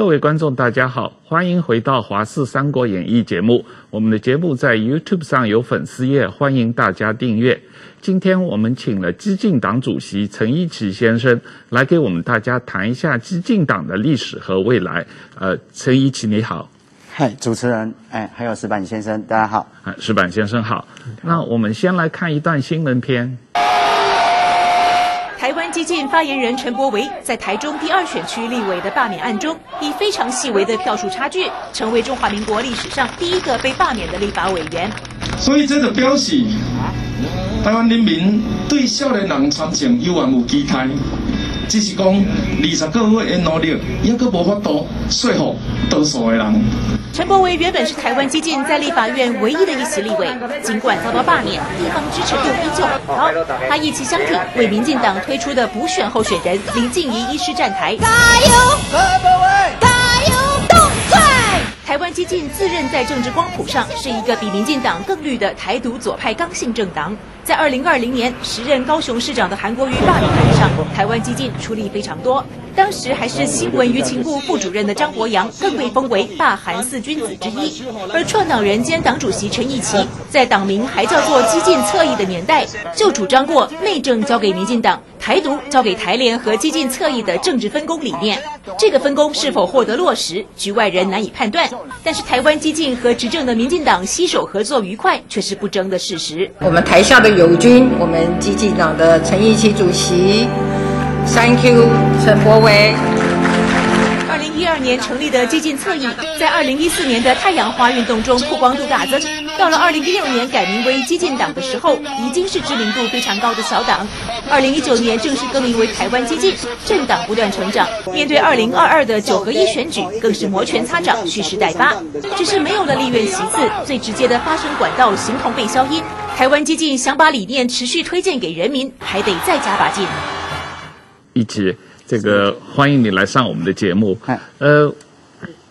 各位观众，大家好，欢迎回到《华视三国演义》节目。我们的节目在 YouTube 上有粉丝页，欢迎大家订阅。今天我们请了激进党主席陈一奇先生来给我们大家谈一下激进党的历史和未来。呃，陈一奇你好，嗨，主持人，哎，还有石板先生，大家好。啊，石板先生好。好，那我们先来看一段新闻片。激进发言人陈柏惟在台中第二选区立委的罢免案中，以非常细微的票数差距，成为中华民国历史上第一个被罢免的立法委员。所以这个表示，台湾人民对少年人传承有望有期待，只是讲二十个月的努力，也阁无法度说服多数的人。陈柏惟原本是台湾激进在立法院唯一的一席立委，尽管遭到罢免，地方支持度依旧很高。他意气相挺，为民进党推出的补选候选人林静怡医师站台。加油，陈柏惟！加油！台湾激进自认在政治光谱上是一个比民进党更绿的台独左派刚性政党。在二零二零年，时任高雄市长的韩国瑜罢免案上，台湾激进出力非常多。当时还是新闻舆情部副主任的张博洋，更被封为罢韩四君子之一。而创党人兼党主席陈义奇，在党名还叫做激进侧翼的年代，就主张过内政交给民进党，台独交给台联和激进侧翼的政治分工理念。这个分工是否获得落实，局外人难以判断。但是台湾激进和执政的民进党携手合作愉快，却是不争的事实。我们台下的友军，我们激进党的陈义奇主席。Thank you，陈柏伟。二零一二年成立的激进侧翼，在二零一四年的太阳花运动中曝光度大增。到了二零一六年改名为激进党的时候，已经是知名度非常高的小党。二零一九年正式更名为台湾激进，政党不断成长。面对二零二二的九合一选举，更是摩拳擦掌，蓄势待发。只是没有了立院席次，最直接的发声管道形同被消音。台湾激进想把理念持续推荐给人民，还得再加把劲。一起，这个欢迎你来上我们的节目。呃，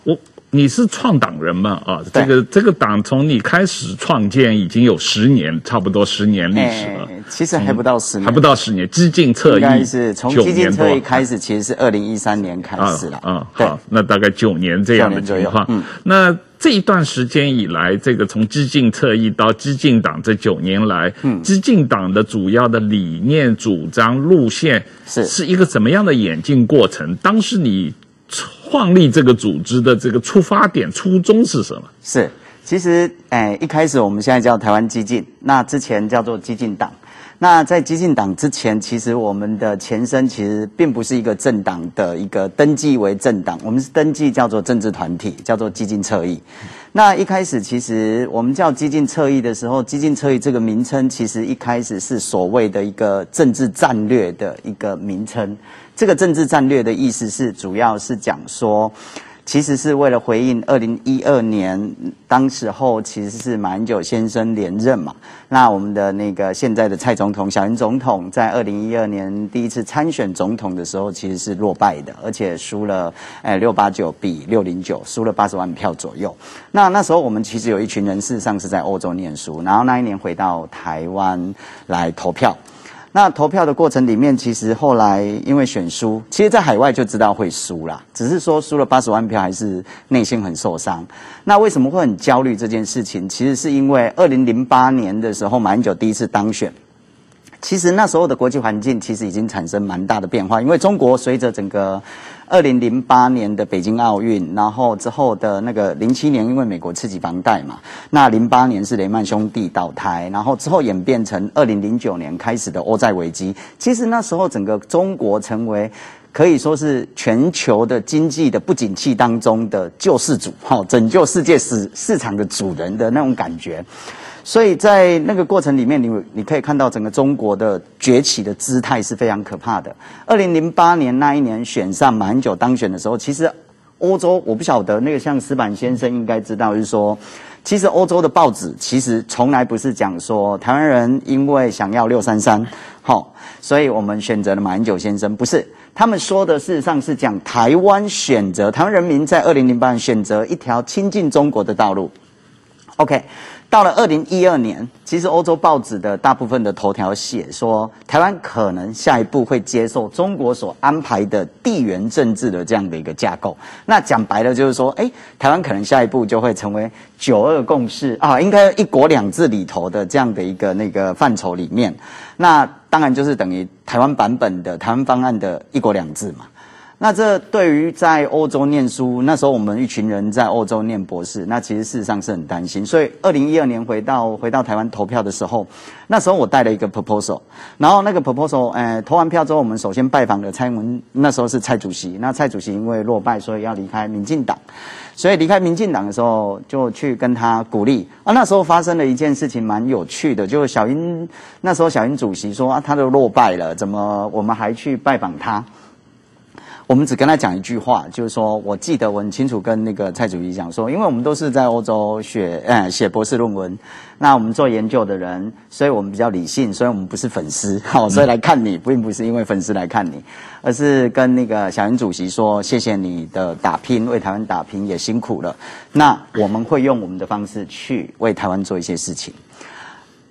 我你是创党人嘛？啊，这个这个党从你开始创建已经有十年，差不多十年历史了。其实还不到十年，还不到十年。激进侧翼，应该是从激进侧翼开始，其实是二零一三年开始了。啊，啊好，那大概九年这样的情况。嗯，那。这一段时间以来，这个从激进侧翼到激进党这九年来，嗯，基进党的主要的理念、主张、路线是是一个怎么样的演进过程？当时你创立这个组织的这个出发点、初衷是什么？是，其实，哎，一开始我们现在叫台湾激进，那之前叫做激进党。那在激进党之前，其实我们的前身其实并不是一个政党的一个登记为政党，我们是登记叫做政治团体，叫做激进侧翼。那一开始其实我们叫激进侧翼的时候，激进侧翼这个名称其实一开始是所谓的一个政治战略的一个名称。这个政治战略的意思是，主要是讲说。其实是为了回应二零一二年，当时候其实是马英九先生连任嘛。那我们的那个现在的蔡总统、小英总统，在二零一二年第一次参选总统的时候，其实是落败的，而且输了，哎，六八九比六零九，输了八十万票左右。那那时候我们其实有一群人，事实上是在欧洲念书，然后那一年回到台湾来投票。那投票的过程里面，其实后来因为选输，其实在海外就知道会输啦，只是说输了八十万票，还是内心很受伤。那为什么会很焦虑这件事情？其实是因为二零零八年的时候，马英九第一次当选，其实那时候的国际环境其实已经产生蛮大的变化，因为中国随着整个。二零零八年的北京奥运，然后之后的那个零七年，因为美国刺激房贷嘛，那零八年是雷曼兄弟倒台，然后之后演变成二零零九年开始的欧债危机。其实那时候整个中国成为可以说是全球的经济的不景气当中的救世主，哈，拯救世界市市场的主人的那种感觉。所以在那个过程里面，你你可以看到整个中国的崛起的姿态是非常可怕的。二零零八年那一年选上马英九当选的时候，其实欧洲我不晓得那个像石板先生应该知道，就是说，其实欧洲的报纸其实从来不是讲说台湾人因为想要六三三，好，所以我们选择了马英九先生，不是，他们说的事实上是讲台湾选择台湾人民在二零零八年选择一条亲近中国的道路。OK。到了二零一二年，其实欧洲报纸的大部分的头条写说，台湾可能下一步会接受中国所安排的地缘政治的这样的一个架构。那讲白了就是说，诶，台湾可能下一步就会成为九二共识啊，应该一国两制里头的这样的一个那个范畴里面。那当然就是等于台湾版本的台湾方案的一国两制嘛。那这对于在欧洲念书，那时候我们一群人在欧洲念博士，那其实事实上是很担心。所以二零一二年回到回到台湾投票的时候，那时候我带了一个 proposal，然后那个 proposal，呃，投完票之后，我们首先拜访了蔡英文，那时候是蔡主席。那蔡主席因为落败，所以要离开民进党，所以离开民进党的时候，就去跟他鼓励。啊，那时候发生了一件事情蛮有趣的，就是小英那时候小英主席说啊，他都落败了，怎么我们还去拜访他？我们只跟他讲一句话，就是说，我记得我很清楚跟那个蔡主席讲说，因为我们都是在欧洲学，呃，写博士论文，那我们做研究的人，所以我们比较理性，所以我们不是粉丝，好，所以来看你，并不是因为粉丝来看你，而是跟那个小英主席说，谢谢你的打拼，为台湾打拼也辛苦了，那我们会用我们的方式去为台湾做一些事情。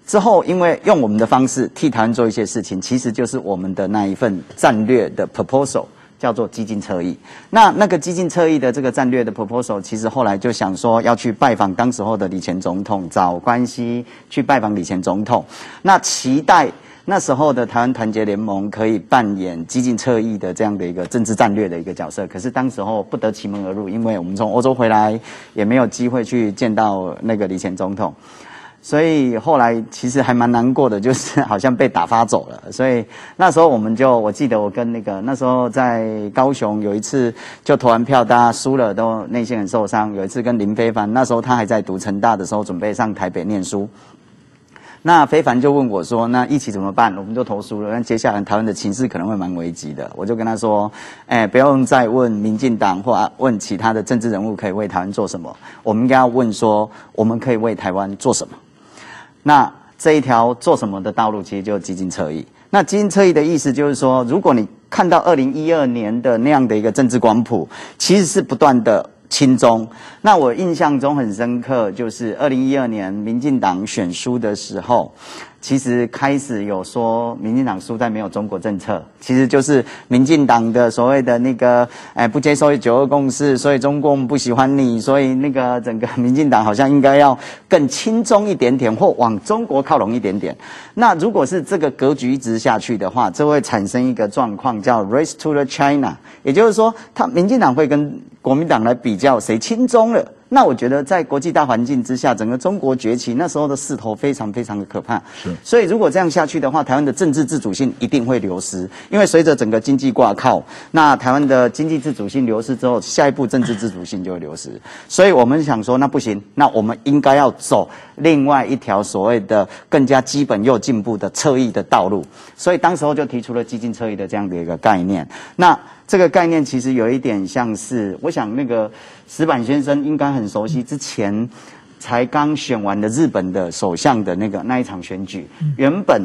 之后，因为用我们的方式替台湾做一些事情，其实就是我们的那一份战略的 proposal。叫做激进侧翼，那那个激进侧翼的这个战略的 proposal，其实后来就想说要去拜访当时候的李前总统，找关系去拜访李前总统，那期待那时候的台湾团结联盟可以扮演激进侧翼的这样的一个政治战略的一个角色，可是当时候不得其门而入，因为我们从欧洲回来也没有机会去见到那个李前总统。所以后来其实还蛮难过的，就是好像被打发走了。所以那时候我们就，我记得我跟那个那时候在高雄有一次就投完票，大家输了都内心很受伤。有一次跟林非凡，那时候他还在读成大的时候，准备上台北念书。那非凡就问我说：“那一起怎么办？”我们就投输了。那接下来台湾的情势可能会蛮危急的。我就跟他说：“哎，不用再问民进党或问其他的政治人物可以为台湾做什么，我们应该要问说我们可以为台湾做什么。”那这一条做什么的道路，其实就基金侧翼。那基金侧翼的意思就是说，如果你看到二零一二年的那样的一个政治光谱，其实是不断的轻中。那我印象中很深刻，就是二零一二年民进党选书的时候。其实开始有说，民进党输在没有中国政策，其实就是民进党的所谓的那个，哎，不接受九二共识，所以中共不喜欢你，所以那个整个民进党好像应该要更亲中一点点，或往中国靠拢一点点。那如果是这个格局一直下去的话，这会产生一个状况叫 race to the China，也就是说，他民进党会跟国民党来比较谁亲中了。那我觉得，在国际大环境之下，整个中国崛起那时候的势头非常非常的可怕。是，所以如果这样下去的话，台湾的政治自主性一定会流失。因为随着整个经济挂靠，那台湾的经济自主性流失之后，下一步政治自主性就会流失。所以我们想说，那不行，那我们应该要走另外一条所谓的更加基本又进步的侧翼的道路。所以当时候就提出了基进侧翼的这样的一个概念。那这个概念其实有一点像是，我想那个矢板先生应该很熟悉，之前才刚选完的日本的首相的那个那一场选举，原本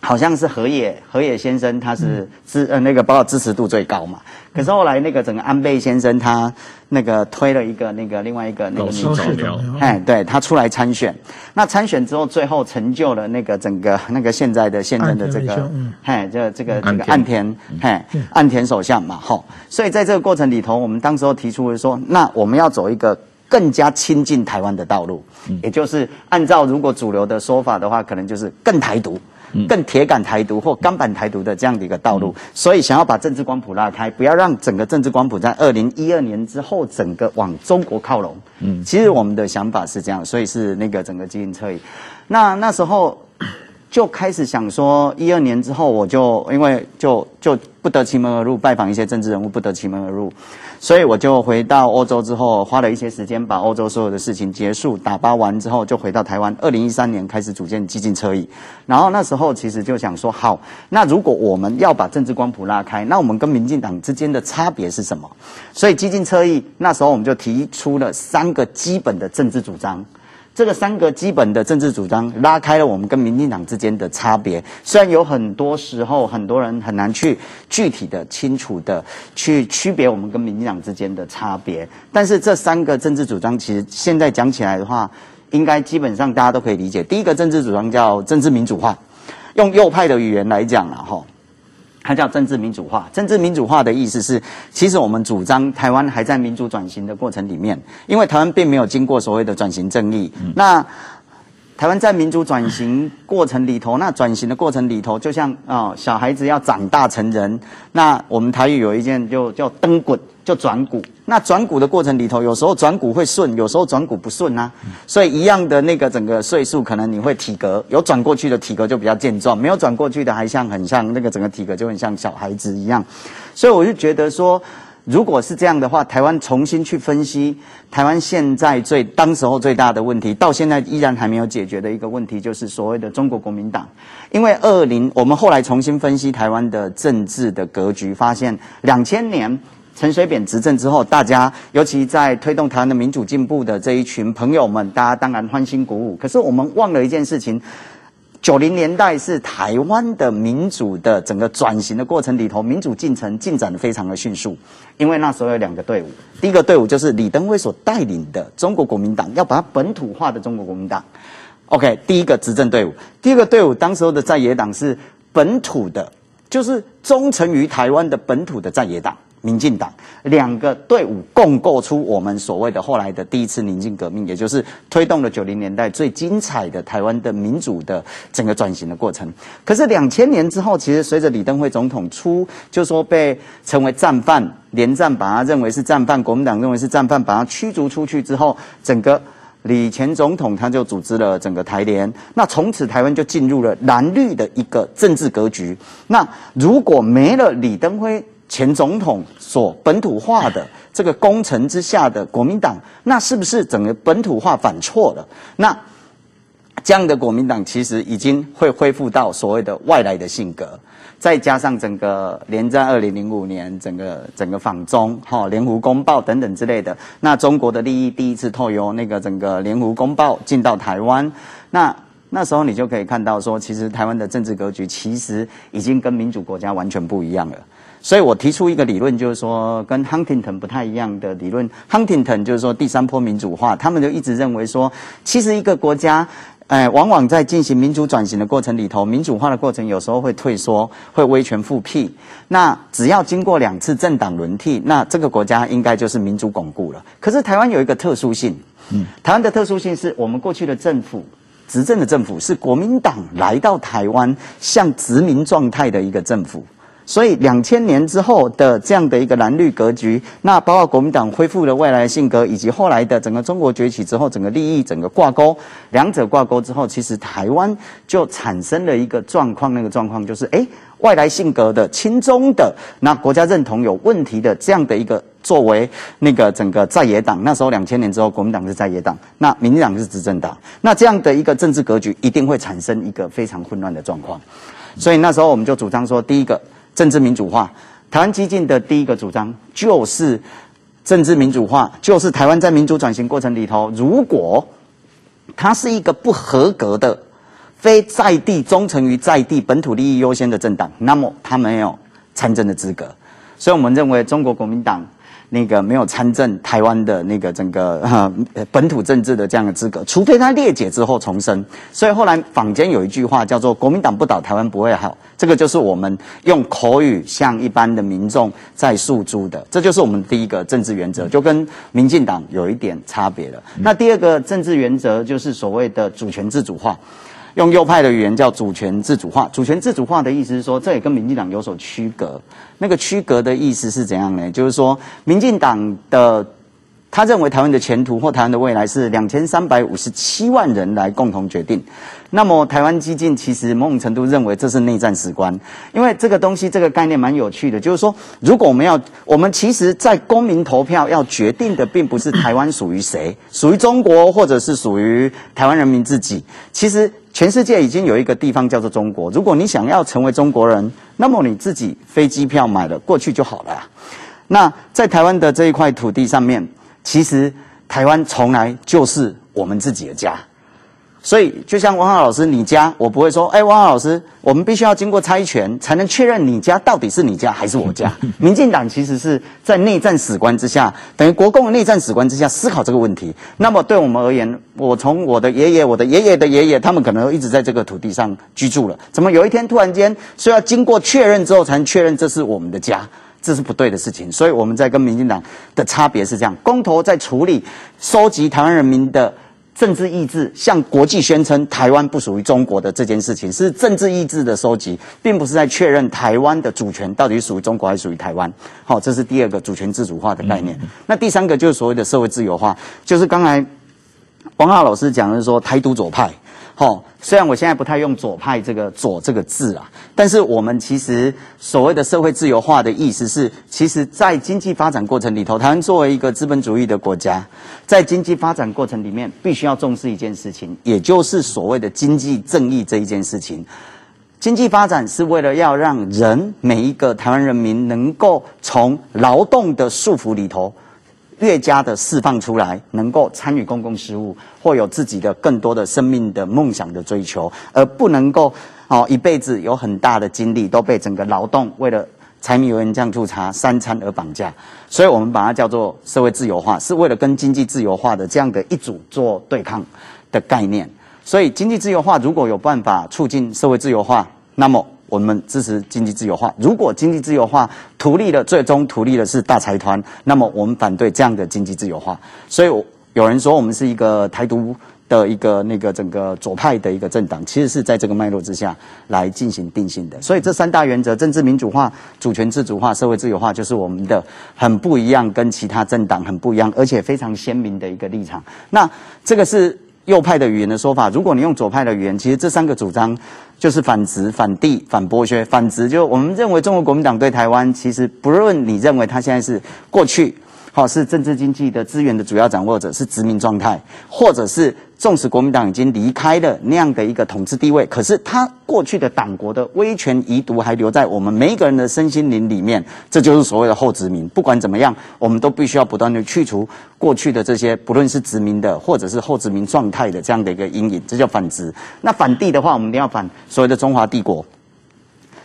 好像是河野河野先生他是支呃那个包括支持度最高嘛。可是后来那个整个安倍先生他那个推了一个那个另外一个那个女的，哎，对他出来参选，那参选之后最后成就了那个整个那个现在的现任的这个，哎，这这个这个岸田，哎，岸田首相嘛，吼，所以在这个过程里头，我们当时候提出了说，那我们要走一个更加亲近台湾的道路，也就是按照如果主流的说法的话，可能就是更台独。更铁杆台独或钢板台独的这样的一个道路，所以想要把政治光谱拉开，不要让整个政治光谱在二零一二年之后整个往中国靠拢。嗯，其实我们的想法是这样，所以是那个整个基因测验。那那时候就开始想说，一二年之后我就因为就就不得其门而入，拜访一些政治人物，不得其门而入。所以我就回到欧洲之后，花了一些时间把欧洲所有的事情结束打包完之后，就回到台湾。二零一三年开始组建激进车翼，然后那时候其实就想说，好，那如果我们要把政治光谱拉开，那我们跟民进党之间的差别是什么？所以激进车翼那时候我们就提出了三个基本的政治主张。这个三个基本的政治主张拉开了我们跟民进党之间的差别，虽然有很多时候很多人很难去具体的、清楚的去区别我们跟民进党之间的差别，但是这三个政治主张其实现在讲起来的话，应该基本上大家都可以理解。第一个政治主张叫政治民主化，用右派的语言来讲了哈，它叫政治民主化。政治民主化的意思是，其实我们主张台湾还在民主转型的过程里面，因为台湾并没有经过所谓的转型正义。嗯、那台湾在民主转型过程里头，那转型的过程里头，就像啊、哦，小孩子要长大成人。那我们台语有一件就叫“登滚”，就转骨。那转骨的过程里头，有时候转骨会顺，有时候转骨不顺啊。所以一样的那个整个岁数，可能你会体格有转过去的体格就比较健壮，没有转过去的还像很像那个整个体格就很像小孩子一样。所以我就觉得说。如果是这样的话，台湾重新去分析台湾现在最当时候最大的问题，到现在依然还没有解决的一个问题，就是所谓的中国国民党。因为二零，我们后来重新分析台湾的政治的格局，发现两千年陈水扁执政之后，大家尤其在推动台湾的民主进步的这一群朋友们，大家当然欢欣鼓舞。可是我们忘了一件事情。九零年代是台湾的民主的整个转型的过程里头，民主进程进展的非常的迅速，因为那时候有两个队伍，第一个队伍就是李登辉所带领的中国国民党，要把它本土化的中国国民党，OK，第一个执政队伍，第二个队伍当时候的在野党是本土的，就是忠诚于台湾的本土的在野党。民进党两个队伍共构出我们所谓的后来的第一次宁静革命，也就是推动了九零年代最精彩的台湾的民主的整个转型的过程。可是两千年之后，其实随着李登辉总统出，就说被成为战犯，连战把他认为是战犯，国民党认为是战犯，把他驱逐出去之后，整个李前总统他就组织了整个台联，那从此台湾就进入了蓝绿的一个政治格局。那如果没了李登辉，前总统所本土化的这个工程之下的国民党，那是不是整个本土化反错了？那这样的国民党其实已经会恢复到所谓的外来的性格，再加上整个连战二零零五年整个整个访中哈联合公报等等之类的，那中国的利益第一次透由那个整个联合公报进到台湾，那那时候你就可以看到说，其实台湾的政治格局其实已经跟民主国家完全不一样了。所以我提出一个理论，就是说跟 Huntington 不太一样的理论。Huntington 就是说第三波民主化，他们就一直认为说，其实一个国家，哎，往往在进行民主转型的过程里头，民主化的过程有时候会退缩，会威权复辟。那只要经过两次政党轮替，那这个国家应该就是民主巩固了。可是台湾有一个特殊性，嗯，台湾的特殊性是我们过去的政府，执政的政府是国民党来到台湾，像殖民状态的一个政府。所以两千年之后的这样的一个蓝绿格局，那包括国民党恢复了外来的性格，以及后来的整个中国崛起之后，整个利益整个挂钩，两者挂钩之后，其实台湾就产生了一个状况，那个状况就是，哎，外来性格的亲中的，那国家认同有问题的这样的一个作为那个整个在野党，那时候两千年之后，国民党是在野党，那民进党是执政党，那这样的一个政治格局一定会产生一个非常混乱的状况，所以那时候我们就主张说，第一个。政治民主化，台湾激进的第一个主张就是政治民主化，就是台湾在民主转型过程里头，如果它是一个不合格的、非在地忠诚于在地本土利益优先的政党，那么它没有参政的资格。所以我们认为中国国民党。那个没有参政台湾的那个整个哈本土政治的这样的资格，除非他裂解之后重生。所以后来坊间有一句话叫做“国民党不倒，台湾不会好”，这个就是我们用口语向一般的民众在诉诸的，这就是我们第一个政治原则，就跟民进党有一点差别了。那第二个政治原则就是所谓的主权自主化。用右派的语言叫主权自主化。主权自主化的意思是说，这也跟民进党有所区隔。那个区隔的意思是怎样呢？就是说，民进党的他认为台湾的前途或台湾的未来是两千三百五十七万人来共同决定。那么台湾激进其实某种程度认为这是内战史观，因为这个东西这个概念蛮有趣的，就是说，如果我们要，我们其实在公民投票要决定的，并不是台湾属于谁，属于中国，或者是属于台湾人民自己。其实全世界已经有一个地方叫做中国，如果你想要成为中国人，那么你自己飞机票买了过去就好了。那在台湾的这一块土地上面，其实台湾从来就是我们自己的家。所以，就像汪浩老师，你家我不会说，哎，汪浩老师，我们必须要经过猜拳才能确认你家到底是你家还是我家。民进党其实是在内战史观之下，等于国共内战史观之下思考这个问题。那么对我们而言，我从我的爷爷、我的爷爷的爷爷，他们可能一直在这个土地上居住了，怎么有一天突然间说要经过确认之后才能确认这是我们的家？这是不对的事情。所以我们在跟民进党的差别是这样：公投在处理收集台湾人民的。政治意志向国际宣称台湾不属于中国的这件事情，是政治意志的收集，并不是在确认台湾的主权到底属于中国还是属于台湾。好，这是第二个主权自主化的概念。那第三个就是所谓的社会自由化，就是刚才王浩老师讲的说台独左派。好，虽然我现在不太用“左派”这个“左”这个字啊，但是我们其实所谓的社会自由化的意思是，其实在经济发展过程里头，台湾作为一个资本主义的国家，在经济发展过程里面，必须要重视一件事情，也就是所谓的经济正义这一件事情。经济发展是为了要让人每一个台湾人民能够从劳动的束缚里头。越加的释放出来，能够参与公共事务，或有自己的更多的生命的梦想的追求，而不能够哦一辈子有很大的精力都被整个劳动为了柴米油盐酱醋茶三餐而绑架，所以我们把它叫做社会自由化，是为了跟经济自由化的这样的一组做对抗的概念。所以经济自由化如果有办法促进社会自由化，那么。我们支持经济自由化。如果经济自由化图利的最终图利的是大财团，那么我们反对这样的经济自由化。所以有人说我们是一个台独的一个那个整个左派的一个政党，其实是在这个脉络之下来进行定性的。所以这三大原则：政治民主化、主权自主化、社会自由化，就是我们的很不一样，跟其他政党很不一样，而且非常鲜明的一个立场。那这个是。右派的语言的说法，如果你用左派的语言，其实这三个主张就是反殖、反帝、反剥削。反殖就我们认为中国国民党对台湾，其实不论你认为他现在是过去。好，是政治经济的资源的主要掌握者，是殖民状态，或者是纵使国民党已经离开了那样的一个统治地位，可是他过去的党国的威权遗毒还留在我们每一个人的身心灵里面，这就是所谓的后殖民。不管怎么样，我们都必须要不断的去除过去的这些，不论是殖民的或者是后殖民状态的这样的一个阴影，这叫反殖。那反帝的话，我们一定要反所谓的中华帝国。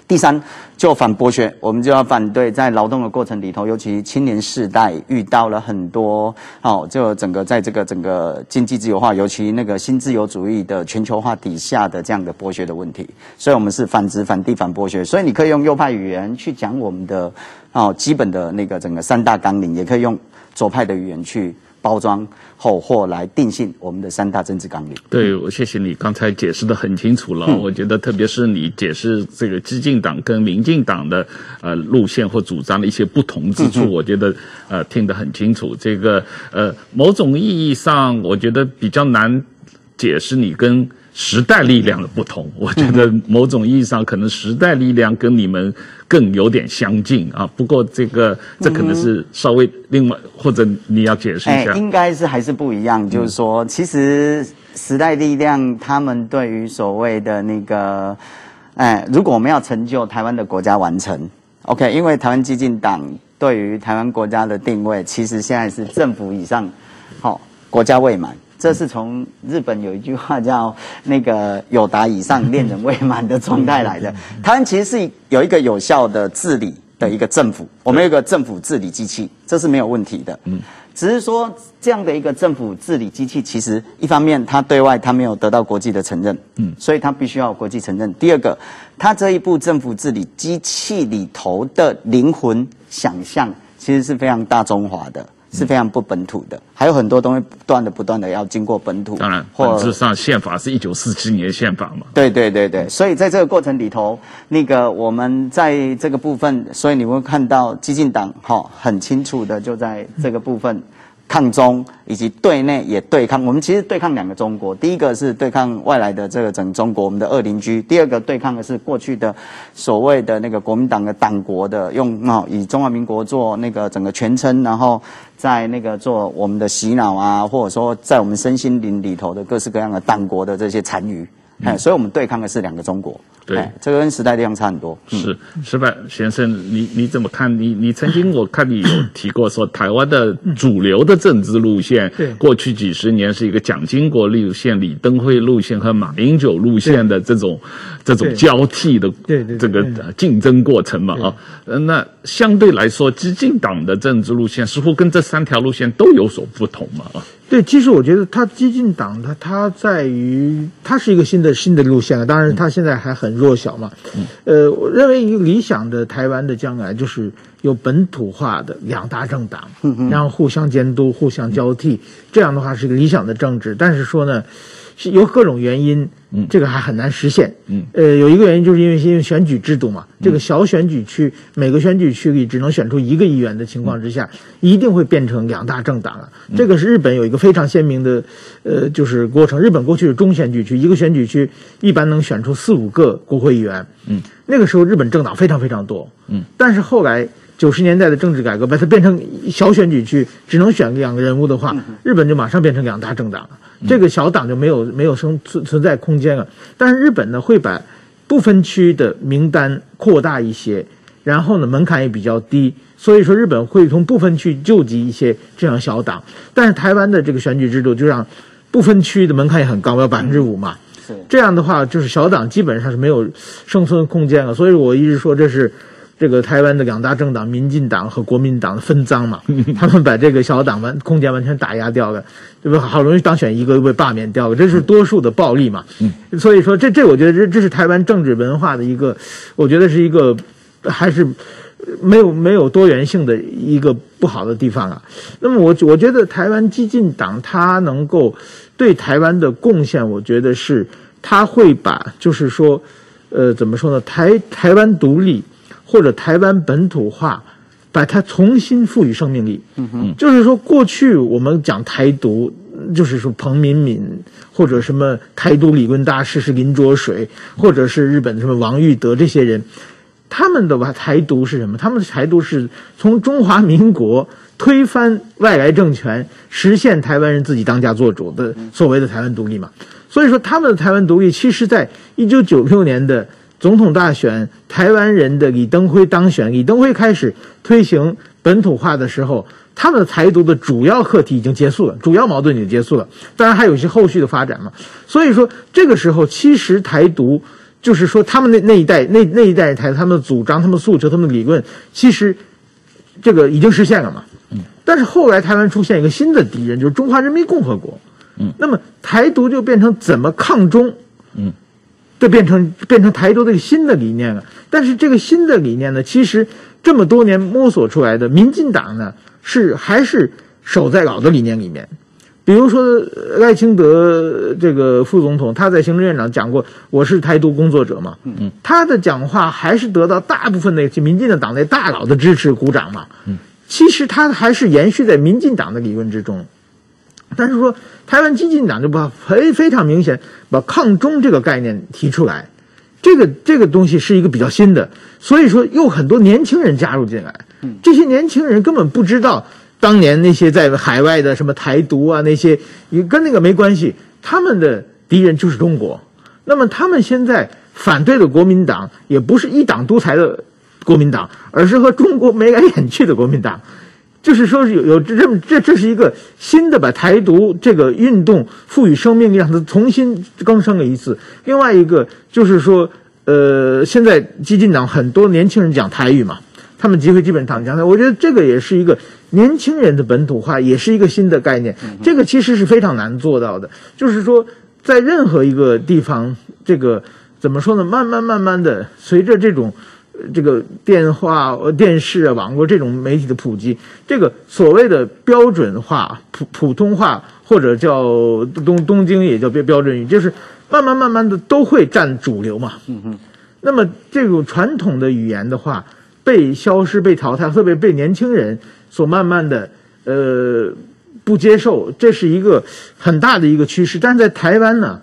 第三，就反剥削，我们就要反对在劳动的过程里头，尤其青年世代遇到了很多哦，就整个在这个整个经济自由化，尤其那个新自由主义的全球化底下的这样的剥削的问题，所以我们是反殖、反帝、反剥削。所以你可以用右派语言去讲我们的哦基本的那个整个三大纲领，也可以用左派的语言去。包装后或来定性我们的三大政治纲领。对，我谢谢你刚才解释的很清楚了。嗯、我觉得特别是你解释这个激进党跟民进党的呃路线或主张的一些不同之处，嗯、我觉得呃听得很清楚。这个呃某种意义上，我觉得比较难解释你跟。时代力量的不同，我觉得某种意义上可能时代力量跟你们更有点相近啊。不过这个这可能是稍微另外，或者你要解释一下。欸、应该是还是不一样，就是说，其实时代力量他们对于所谓的那个，哎、欸，如果我们要成就台湾的国家完成，OK，因为台湾激进党对于台湾国家的定位，其实现在是政府以上，好，国家未满。这是从日本有一句话叫“那个友达以上，恋人未满”的状态来的。台湾其实是有一个有效的治理的一个政府，我们有一个政府治理机器，这是没有问题的。嗯，只是说这样的一个政府治理机器，其实一方面它对外它没有得到国际的承认，嗯，所以它必须要有国际承认。第二个，它这一部政府治理机器里头的灵魂想象，其实是非常大中华的。是非常不本土的，还有很多东西不断的、不断的要经过本土。当然，本质上宪法是一九四七年宪法嘛。对对对对，所以在这个过程里头，那个我们在这个部分，所以你会看到激进党哈很清楚的就在这个部分。抗中以及对内也对抗，我们其实对抗两个中国，第一个是对抗外来的这个整中国，我们的恶邻居；第二个对抗的是过去的所谓的那个国民党的党国的用哦以中华民国做那个整个全称，然后在那个做我们的洗脑啊，或者说在我们身心灵里头的各式各样的党国的这些残余。哎、所以我们对抗的是两个中国。对，这个跟时代力量差很多。是，矢、嗯、板先生，你你怎么看？你你曾经我看你有提过说，台湾的主流的政治路线，对、嗯，过去几十年是一个蒋经国路线、李登辉路线和马英九路线的这种这种交替的这个竞争过程嘛？啊，那相对来说，激进党的政治路线似乎跟这三条路线都有所不同嘛？啊。对，其实我觉得他激进党他他在于他是一个新的新的路线了，当然他现在还很弱小嘛。嗯。呃，我认为一个理想的台湾的将来就是有本土化的两大政党，嗯，然后互相监督、互相交替，这样的话是一个理想的政治。但是说呢。是有各种原因，嗯，这个还很难实现，嗯，呃，有一个原因就是因为因为选举制度嘛，这个小选举区每个选举区里只能选出一个议员的情况之下，一定会变成两大政党了。这个是日本有一个非常鲜明的，呃，就是过程。日本过去是中选举区，一个选举区一般能选出四五个国会议员，嗯，那个时候日本政党非常非常多，嗯，但是后来九十年代的政治改革把它变成小选举区，只能选两个人物的话，日本就马上变成两大政党了。这个小党就没有没有生存存在空间了，但是日本呢会把不分区的名单扩大一些，然后呢门槛也比较低，所以说日本会从不分区救济一些这样小党，但是台湾的这个选举制度就让不分区的门槛也很高，要百分之五嘛，这样的话就是小党基本上是没有生存空间了，所以我一直说这是。这个台湾的两大政党，民进党和国民党的分赃嘛，他们把这个小党完空间完全打压掉了，对吧？好容易当选一个又被罢免掉了，这是多数的暴力嘛。所以说这这我觉得这这是台湾政治文化的一个，我觉得是一个还是没有没有多元性的一个不好的地方啊。那么我我觉得台湾激进党它能够对台湾的贡献，我觉得是它会把就是说，呃，怎么说呢？台台湾独立。或者台湾本土化，把它重新赋予生命力。嗯哼，就是说，过去我们讲台独，就是说彭敏敏或者什么台独理论大师是林卓水，或者是日本什么王玉德这些人，他们的吧台独是什么？他们的台独是从中华民国 推翻外来政权，实现台湾人自己当家作主的所谓的台湾独立嘛。所以说，他们的台湾独立，其实在一九九六年的。总统大选，台湾人的李登辉当选，李登辉开始推行本土化的时候，他们的台独的主要课题已经结束了，主要矛盾已经结束了。当然还有一些后续的发展嘛。所以说，这个时候其实台独就是说他们那那一代那那一代人台他们的主张、他们的诉求、他们的理论，其实这个已经实现了嘛。嗯。但是后来台湾出现一个新的敌人，就是中华人民共和国。嗯。那么台独就变成怎么抗中？嗯。就变成变成台独这个新的理念了，但是这个新的理念呢，其实这么多年摸索出来的，民进党呢是还是守在老的理念里面。比如说赖清德这个副总统，他在行政院长讲过，我是台独工作者嘛，嗯，他的讲话还是得到大部分的民进的党内大佬的支持鼓掌嘛，嗯，其实他还是延续在民进党的理论之中。但是说，台湾激进党就把非非常明显把抗中这个概念提出来，这个这个东西是一个比较新的，所以说又很多年轻人加入进来，这些年轻人根本不知道当年那些在海外的什么台独啊那些，也跟那个没关系，他们的敌人就是中国，那么他们现在反对的国民党也不是一党独裁的国民党，而是和中国眉来眼去的国民党。就是说，有有这么这这是一个新的把台独这个运动赋予生命力，让它重新更生了一次。另外一个就是说，呃，现在激进党很多年轻人讲台语嘛，他们集会基本上讲台。我觉得这个也是一个年轻人的本土化，也是一个新的概念。这个其实是非常难做到的。就是说，在任何一个地方，这个怎么说呢？慢慢慢慢的，随着这种。这个电话、电视啊、网络这种媒体的普及，这个所谓的标准化、普普通话，或者叫东东京也叫标标准语，就是慢慢慢慢的都会占主流嘛。嗯嗯。那么这种传统的语言的话，被消失、被淘汰，特别被年轻人所慢慢的呃不接受，这是一个很大的一个趋势。但是在台湾呢？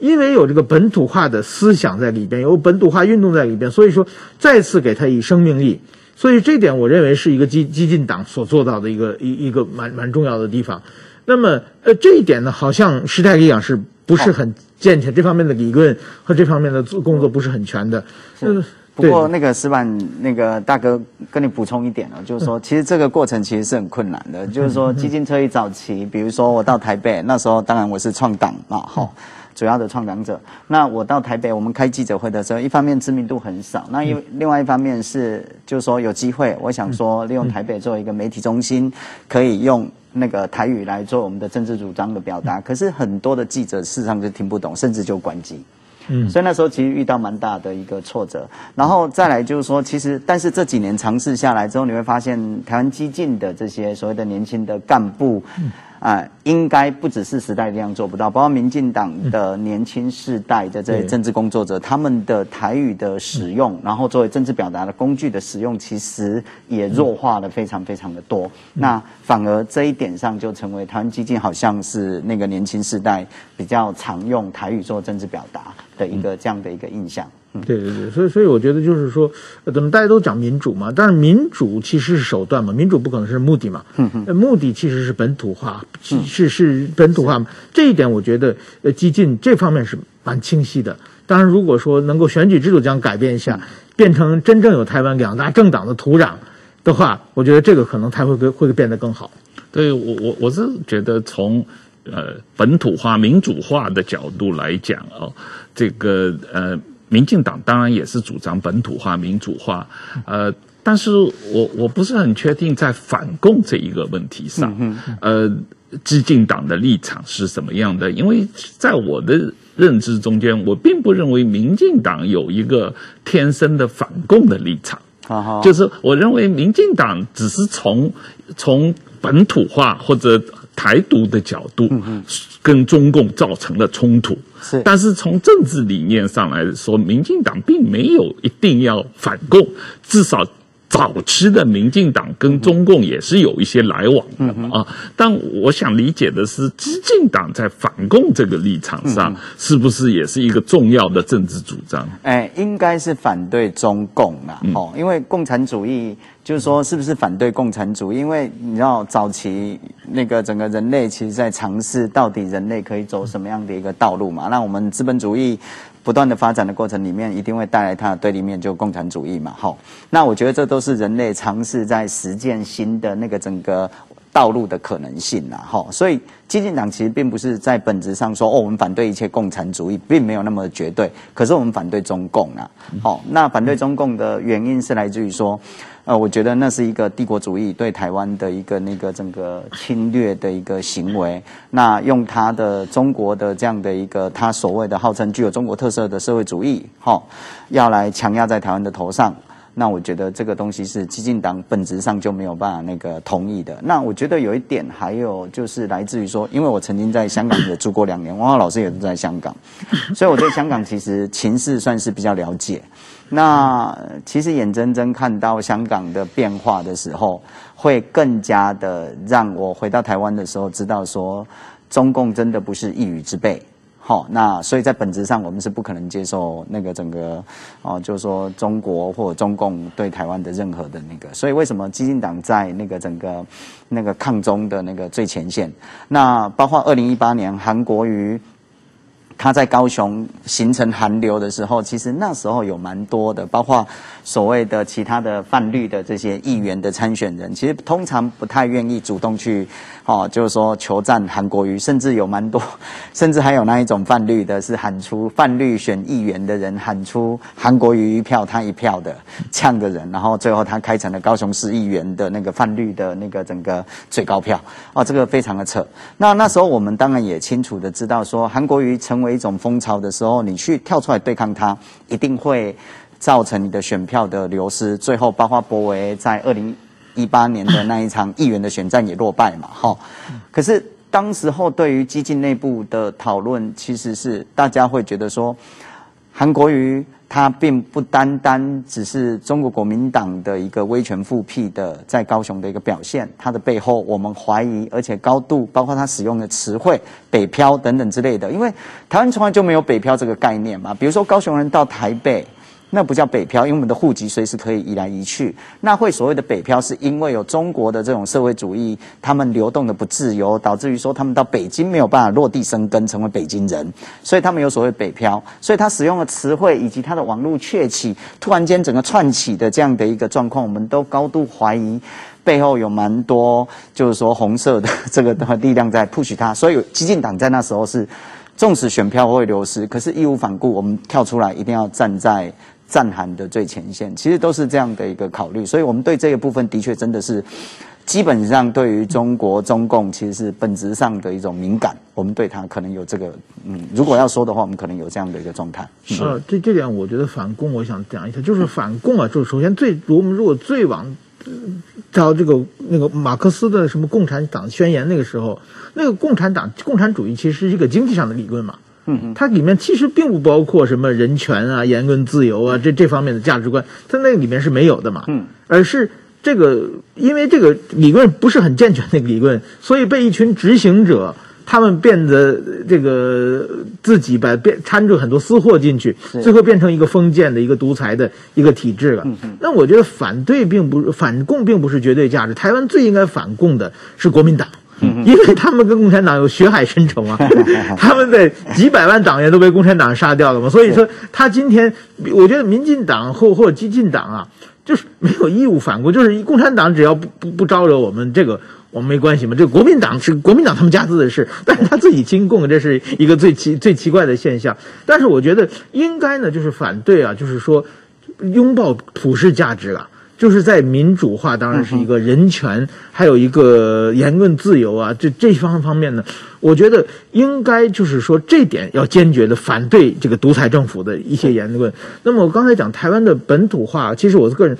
因为有这个本土化的思想在里边，有本土化运动在里边，所以说再次给他以生命力。所以这点我认为是一个基基进党所做到的一个一一个蛮蛮重要的地方。那么呃这一点呢，好像时代力量是不是很健全，这方面的理论和这方面的做工作不是很全的。嗯。不过那个石板那个大哥跟你补充一点哦，就是说其实这个过程其实是很困难的。就是说基进车一早期，比如说我到台北那时候，当然我是创党嘛，哈，主要的创党者。那我到台北，我们开记者会的时候，一方面知名度很少，那因为另外一方面是就是说有机会，我想说利用台北作为一个媒体中心，可以用那个台语来做我们的政治主张的表达。可是很多的记者事实上就听不懂，甚至就关机。嗯，所以那时候其实遇到蛮大的一个挫折，然后再来就是说，其实但是这几年尝试下来之后，你会发现台湾激进的这些所谓的年轻的干部。嗯啊、呃，应该不只是时代力量做不到，包括民进党的年轻世代的这些政治工作者，他们的台语的使用，然后作为政治表达的工具的使用，其实也弱化了非常非常的多。那反而这一点上就成为台湾基金好像是那个年轻世代比较常用台语做政治表达的一个这样的一个印象。对对对，所以所以我觉得就是说，怎么大家都讲民主嘛，但是民主其实是手段嘛，民主不可能是目的嘛。嗯嗯。目的其实是本土化，是是本土化嘛。这一点我觉得，呃，激进这方面是蛮清晰的。当然，如果说能够选举制度将改变一下，变成真正有台湾两大政党的土壤的话，我觉得这个可能才会会变得更好。对我我我是觉得从呃本土化、民主化的角度来讲哦，这个呃。民进党当然也是主张本土化、民主化，呃，但是我我不是很确定在反共这一个问题上，呃，激进党的立场是什么样的？因为在我的认知中间，我并不认为民进党有一个天生的反共的立场，就是我认为民进党只是从从本土化或者台独的角度，跟中共造成了冲突。是，但是从政治理念上来说，民进党并没有一定要反共，至少早期的民进党跟中共也是有一些来往的嘛啊。但我想理解的是，激进党在反共这个立场上，是不是也是一个重要的政治主张？哎，应该是反对中共啊，哦，因为共产主义。就是说，是不是反对共产主义？因为你知道，早期那个整个人类其实在尝试到底人类可以走什么样的一个道路嘛？那我们资本主义不断的发展的过程里面，一定会带来它的对立面，就共产主义嘛。好，那我觉得这都是人类尝试在实践新的那个整个道路的可能性呐。哈，所以激进党其实并不是在本质上说哦，我们反对一切共产主义，并没有那么绝对。可是我们反对中共啊。好，那反对中共的原因是来自于说。呃，我觉得那是一个帝国主义对台湾的一个那个整个侵略的一个行为。那用他的中国的这样的一个他所谓的号称具有中国特色的社会主义，哈，要来强压在台湾的头上。那我觉得这个东西是激进党本质上就没有办法那个同意的。那我觉得有一点还有就是来自于说，因为我曾经在香港也住过两年，王浩老师也是在香港，所以我对香港其实情势算是比较了解。那其实眼睁睁看到香港的变化的时候，会更加的让我回到台湾的时候知道说，中共真的不是一语之辈。好，那所以在本质上，我们是不可能接受那个整个哦，就是说中国或者中共对台湾的任何的那个。所以为什么激进党在那个整个那个抗中的那个最前线？那包括二零一八年韩国瑜。他在高雄形成韩流的时候，其实那时候有蛮多的，包括所谓的其他的泛绿的这些议员的参选人，其实通常不太愿意主动去，哦，就是说求战韩国瑜，甚至有蛮多，甚至还有那一种泛绿的，是喊出泛绿选议员的人喊出韩国瑜一票他一票的这样的人，然后最后他开成了高雄市议员的那个泛绿的那个整个最高票，哦，这个非常的扯。那那时候我们当然也清楚的知道说，韩国瑜成为一种风潮的时候，你去跳出来对抗它，一定会造成你的选票的流失。最后，包括博维在二零一八年的那一场议员的选战也落败嘛，哈。可是当时候对于激进内部的讨论，其实是大家会觉得说，韩国瑜。他并不单单只是中国国民党的一个威权复辟的在高雄的一个表现，他的背后我们怀疑，而且高度包括他使用的词汇“北漂”等等之类的，因为台湾从来就没有“北漂”这个概念嘛。比如说高雄人到台北，那不叫北漂，因为我们的户籍随时可以移来移去。那会所谓的北漂，是因为有中国的这种社会主义，他们流动的不自由，导致于说他们到北京没有办法落地生根，成为北京人，所以他们有所谓北漂。所以他使用的词汇以及他的网络窃起，突然间整个窜起的这样的一个状况，我们都高度怀疑背后有蛮多，就是说红色的这个力量在 push 他。所以激进党在那时候是，纵使选票会流失，可是义无反顾，我们跳出来一定要站在。战韩的最前线，其实都是这样的一个考虑，所以我们对这个部分的确真的是，基本上对于中国中共其实是本质上的一种敏感，我们对他可能有这个，嗯，如果要说的话，我们可能有这样的一个状态。是、呃，这这点我觉得反共，我想讲一下，就是反共啊，就是首先最我们如果最往，到这个那个马克思的什么共产党宣言那个时候，那个共产党共产主义其实是一个经济上的理论嘛。嗯，它里面其实并不包括什么人权啊、言论自由啊这这方面的价值观，它那个里面是没有的嘛。嗯，而是这个因为这个理论不是很健全的理论，所以被一群执行者他们变得这个自己把变掺着很多私货进去，最后变成一个封建的一个独裁的一个体制了。嗯嗯，那我觉得反对并不反共并不是绝对价值，台湾最应该反共的是国民党。因为他们跟共产党有血海深仇啊，他们的几百万党员都被共产党杀掉了嘛，所以说他今天，我觉得民进党或或者基进党啊，就是没有义务反共，就是共产党只要不不不招惹我们，这个我们没关系嘛。这国民党是国民党他们家自的事，但是他自己亲共，这是一个最奇最奇怪的现象。但是我觉得应该呢，就是反对啊，就是说拥抱普世价值了。就是在民主化，当然是一个人权，还有一个言论自由啊，这这方方面呢，我觉得应该就是说这点要坚决的反对这个独裁政府的一些言论。那么我刚才讲台湾的本土化，其实我个人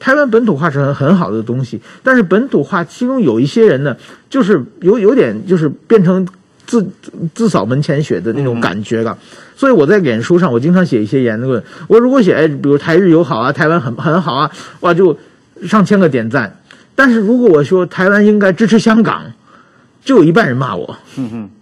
台湾本土化是很很好的东西，但是本土化其中有一些人呢，就是有有点就是变成。自自扫门前雪的那种感觉了，所以我在脸书上，我经常写一些言论。我如果写，哎，比如台日友好啊，台湾很很好啊，哇，就上千个点赞。但是如果我说台湾应该支持香港，就有一半人骂我。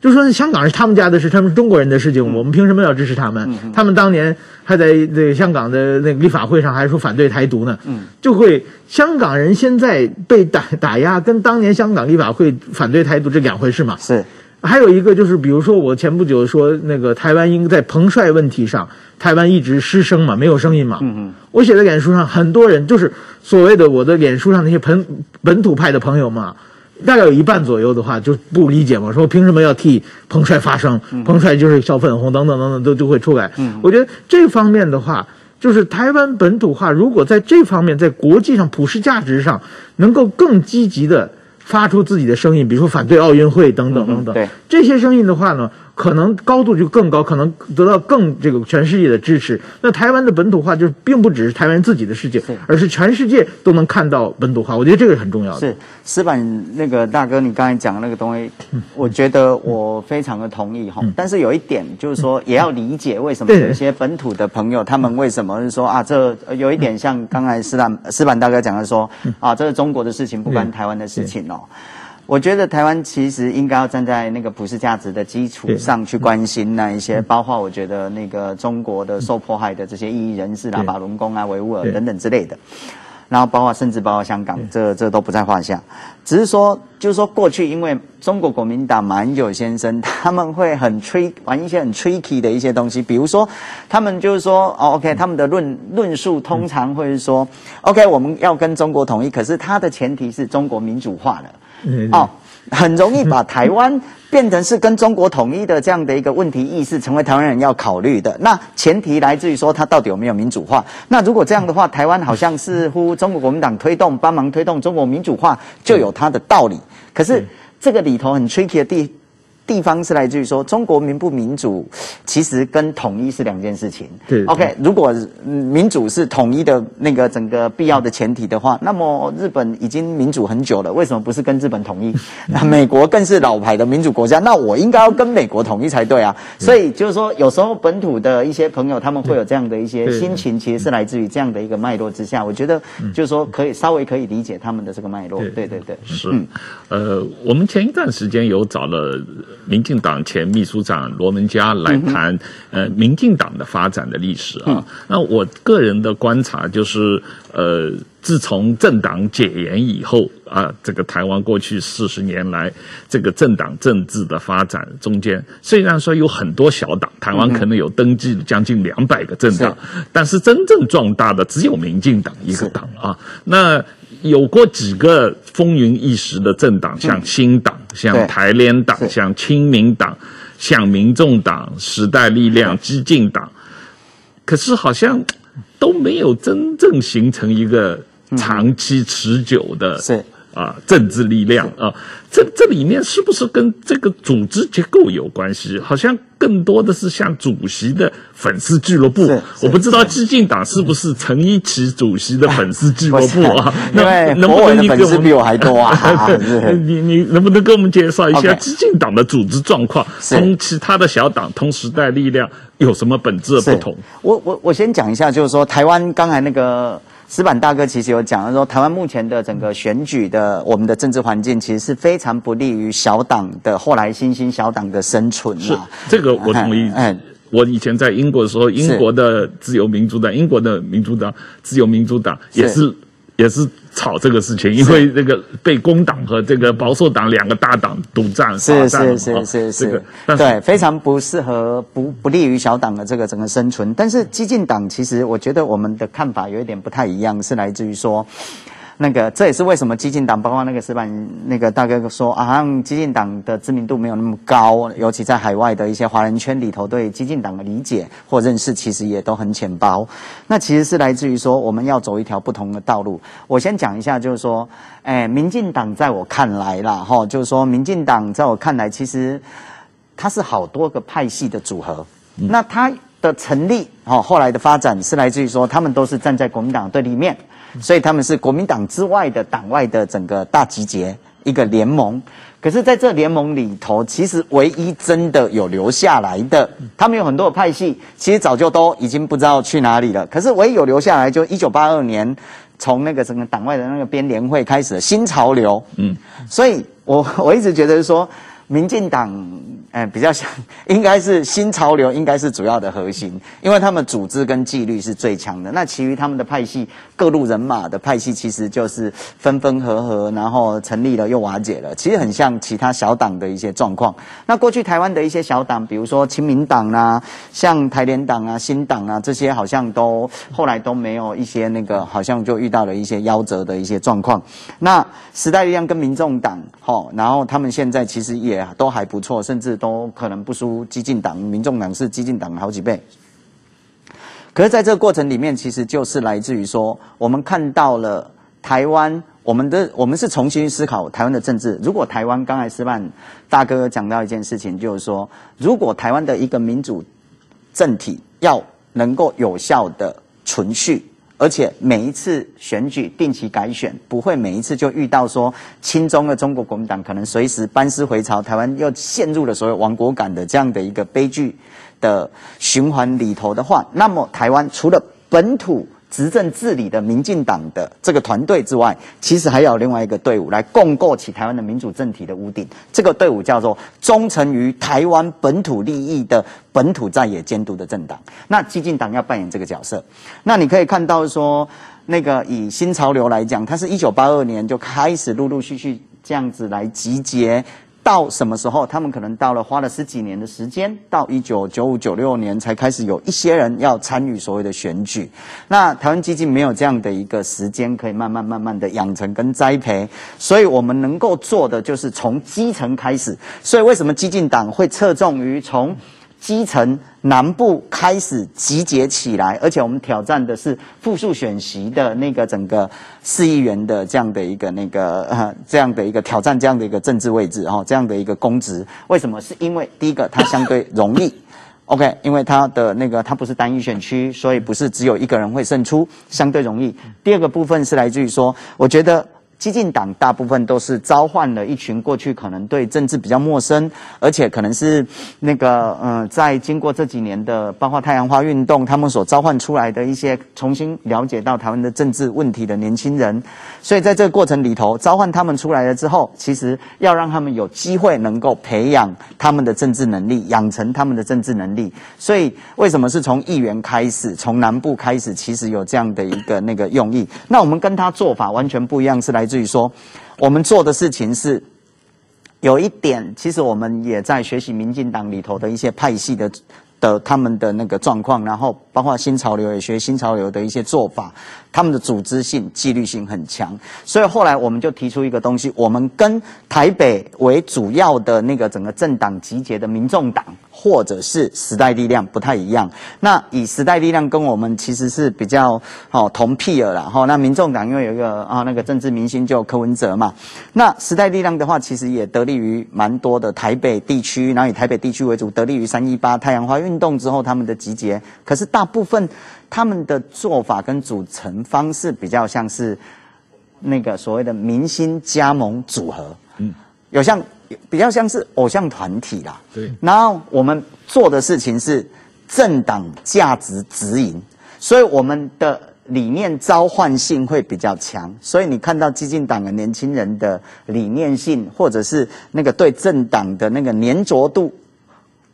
就说香港是他们家的事，他们是中国人的事情，我们凭什么要支持他们？他们当年还在那个香港的那个立法会上还说反对台独呢。嗯，就会香港人现在被打打压，跟当年香港立法会反对台独这两回事嘛？是。还有一个就是，比如说我前不久说那个台湾应在彭帅问题上，台湾一直失声嘛，没有声音嘛。嗯嗯。我写在脸书上，很多人就是所谓的我的脸书上那些本本土派的朋友嘛，大概有一半左右的话就不理解嘛，说凭什么要替彭帅发声？彭帅就是小粉红等等等等都就会出来。嗯。我觉得这方面的话，就是台湾本土化，如果在这方面在国际上普世价值上能够更积极的。发出自己的声音，比如说反对奥运会等等等等，对。这些声音的话呢，可能高度就更高，可能得到更这个全世界的支持。那台湾的本土化就并不只是台湾自己的事情，而是全世界都能看到本土化。我觉得这个是很重要的。是石板那个大哥，你刚才讲的那个东西，嗯、我觉得我非常的同意哈。嗯、但是有一点就是说，也要理解为什么有一些本土的朋友，他们为什么是说啊，这有一点像刚才石板石板大哥讲的说啊，这是中国的事情，不关台湾的事情哦。我觉得台湾其实应该要站在那个普世价值的基础上去关心那一些，包括我觉得那个中国的受迫害的这些异议人士啦，法轮功啊、维吾尔等等之类的，然后包括甚至包括香港，这这都不在话下。只是说，就是说过去因为中国国民党马英九先生他们会很 trick 玩一些很 tricky 的一些东西，比如说他们就是说哦，OK，他们的论论述通常会是说，OK，我们要跟中国统一，可是它的前提是中国民主化了。哦，很容易把台湾变成是跟中国统一的这样的一个问题意识，成为台湾人要考虑的。那前提来自于说，它到底有没有民主化？那如果这样的话，台湾好像似乎中国国民党推动、帮忙推动中国民主化，就有它的道理。可是这个里头很 tricky 的地。地方是来自于说中国民不民主，其实跟统一是两件事情。对，OK，如果民主是统一的那个整个必要的前提的话，那么日本已经民主很久了，为什么不是跟日本统一？那 美国更是老牌的民主国家，那我应该要跟美国统一才对啊。所以就是说，有时候本土的一些朋友他们会有这样的一些心情，其实是来自于这样的一个脉络之下。我觉得就是说可以稍微可以理解他们的这个脉络。对对对，是。呃，我们前一段时间有找了。民进党前秘书长罗文嘉来谈，呃，民进党的发展的历史啊。嗯、那我个人的观察就是，呃，自从政党解严以后啊，这个台湾过去四十年来这个政党政治的发展中间，虽然说有很多小党，台湾可能有登记将近两百个政党，嗯、但是真正壮大的只有民进党一个党啊。那有过几个风云一时的政党，像新党、嗯、像台联党、像亲民党、像民众党、时代力量、激进党，可是好像都没有真正形成一个长期持久的。啊，政治力量啊，这这里面是不是跟这个组织结构有关系？好像更多的是像主席的粉丝俱乐部。我不知道激进党是不是陈一奇主席的粉丝俱乐部啊？那能不能你给我们比我还多啊？你你能不能给我们介绍一下激进党的组织状况？同其他的小党，同时代力量有什么本质的不同？我我我先讲一下，就是说台湾刚才那个。矢板大哥其实有讲，他说台湾目前的整个选举的我们的政治环境，其实是非常不利于小党的后来新兴小党的生存。是这个我同意。嗯，我以前在英国的时候，英国的自由民主党，英国的民主党，自由民主党也是。也是吵这个事情，因为这个被工党和这个保守党两个大党独占，是是是是是，这个对，非常不适合，不不利于小党的这个整个生存。但是激进党其实，我觉得我们的看法有一点不太一样，是来自于说。那个，这也是为什么激进党，包括那个石板那个大哥说啊，好像激进党的知名度没有那么高，尤其在海外的一些华人圈里头，对激进党的理解或认识，其实也都很浅薄。那其实是来自于说，我们要走一条不同的道路。我先讲一下，就是说，哎，民进党在我看来啦，哈，就是说，民进党在我看来，其实它是好多个派系的组合。嗯、那它的成立，哈，后来的发展是来自于说，他们都是站在国民党对立面。所以他们是国民党之外的党外的整个大集结，一个联盟。可是，在这联盟里头，其实唯一真的有留下来的，他们有很多的派系，其实早就都已经不知道去哪里了。可是，唯一有留下来，就一九八二年从那个整个党外的那个编联会开始的新潮流。嗯，所以我我一直觉得说。民进党，嗯，比较像，应该是新潮流，应该是主要的核心，因为他们组织跟纪律是最强的。那其余他们的派系，各路人马的派系，其实就是分分合合，然后成立了又瓦解了，其实很像其他小党的一些状况。那过去台湾的一些小党，比如说亲民党啊，像台联党啊、新党啊这些，好像都后来都没有一些那个，好像就遇到了一些夭折的一些状况。那时代力量跟民众党，吼，然后他们现在其实也。都还不错，甚至都可能不输激进党、民众党是激进党好几倍。可是，在这个过程里面，其实就是来自于说，我们看到了台湾，我们的我们是重新思考台湾的政治。如果台湾刚才矢板大哥讲到一件事情，就是说，如果台湾的一个民主政体要能够有效的存续。而且每一次选举定期改选，不会每一次就遇到说亲中的中国国民党可能随时班师回朝，台湾又陷入了所谓亡国感的这样的一个悲剧的循环里头的话，那么台湾除了本土。执政治理的民进党的这个团队之外，其实还有另外一个队伍来共构起台湾的民主政体的屋顶。这个队伍叫做忠诚于台湾本土利益的本土在野监督的政党。那激进党要扮演这个角色。那你可以看到说，那个以新潮流来讲，它是一九八二年就开始陆陆续续这样子来集结。到什么时候？他们可能到了花了十几年的时间，到一九九五九六年才开始有一些人要参与所谓的选举。那台湾基金没有这样的一个时间，可以慢慢慢慢的养成跟栽培，所以我们能够做的就是从基层开始。所以为什么基进党会侧重于从？基层南部开始集结起来，而且我们挑战的是复数选席的那个整个市议员的这样的一个那个呃这样的一个挑战，这样的一个政治位置哈，这样的一个公职。为什么？是因为第一个它相对容易，OK，因为它的那个它不是单一选区，所以不是只有一个人会胜出，相对容易。第二个部分是来自于说，我觉得。激进党大部分都是召唤了一群过去可能对政治比较陌生，而且可能是那个呃，在经过这几年的包括太阳花运动，他们所召唤出来的一些重新了解到台湾的政治问题的年轻人。所以在这个过程里头，召唤他们出来了之后，其实要让他们有机会能够培养他们的政治能力，养成他们的政治能力。所以为什么是从议员开始，从南部开始，其实有这样的一个那个用意。那我们跟他做法完全不一样，是来至于说，我们做的事情是有一点，其实我们也在学习民进党里头的一些派系的的他们的那个状况，然后包括新潮流也学新潮流的一些做法，他们的组织性、纪律性很强，所以后来我们就提出一个东西，我们跟台北为主要的那个整个政党集结的民众党。或者是时代力量不太一样，那以时代力量跟我们其实是比较哦同屁了啦哈。那民众党因为有一个啊那个政治明星就柯文哲嘛，那时代力量的话其实也得力于蛮多的台北地区，然后以台北地区为主，得力于三一八太阳花运动之后他们的集结。可是大部分他们的做法跟组成方式比较像是那个所谓的明星加盟组合，嗯，有像。比较像是偶像团体啦，对。然后我们做的事情是政党价值直营，所以我们的理念召唤性会比较强。所以你看到激进党的年轻人的理念性，或者是那个对政党的那个粘着度，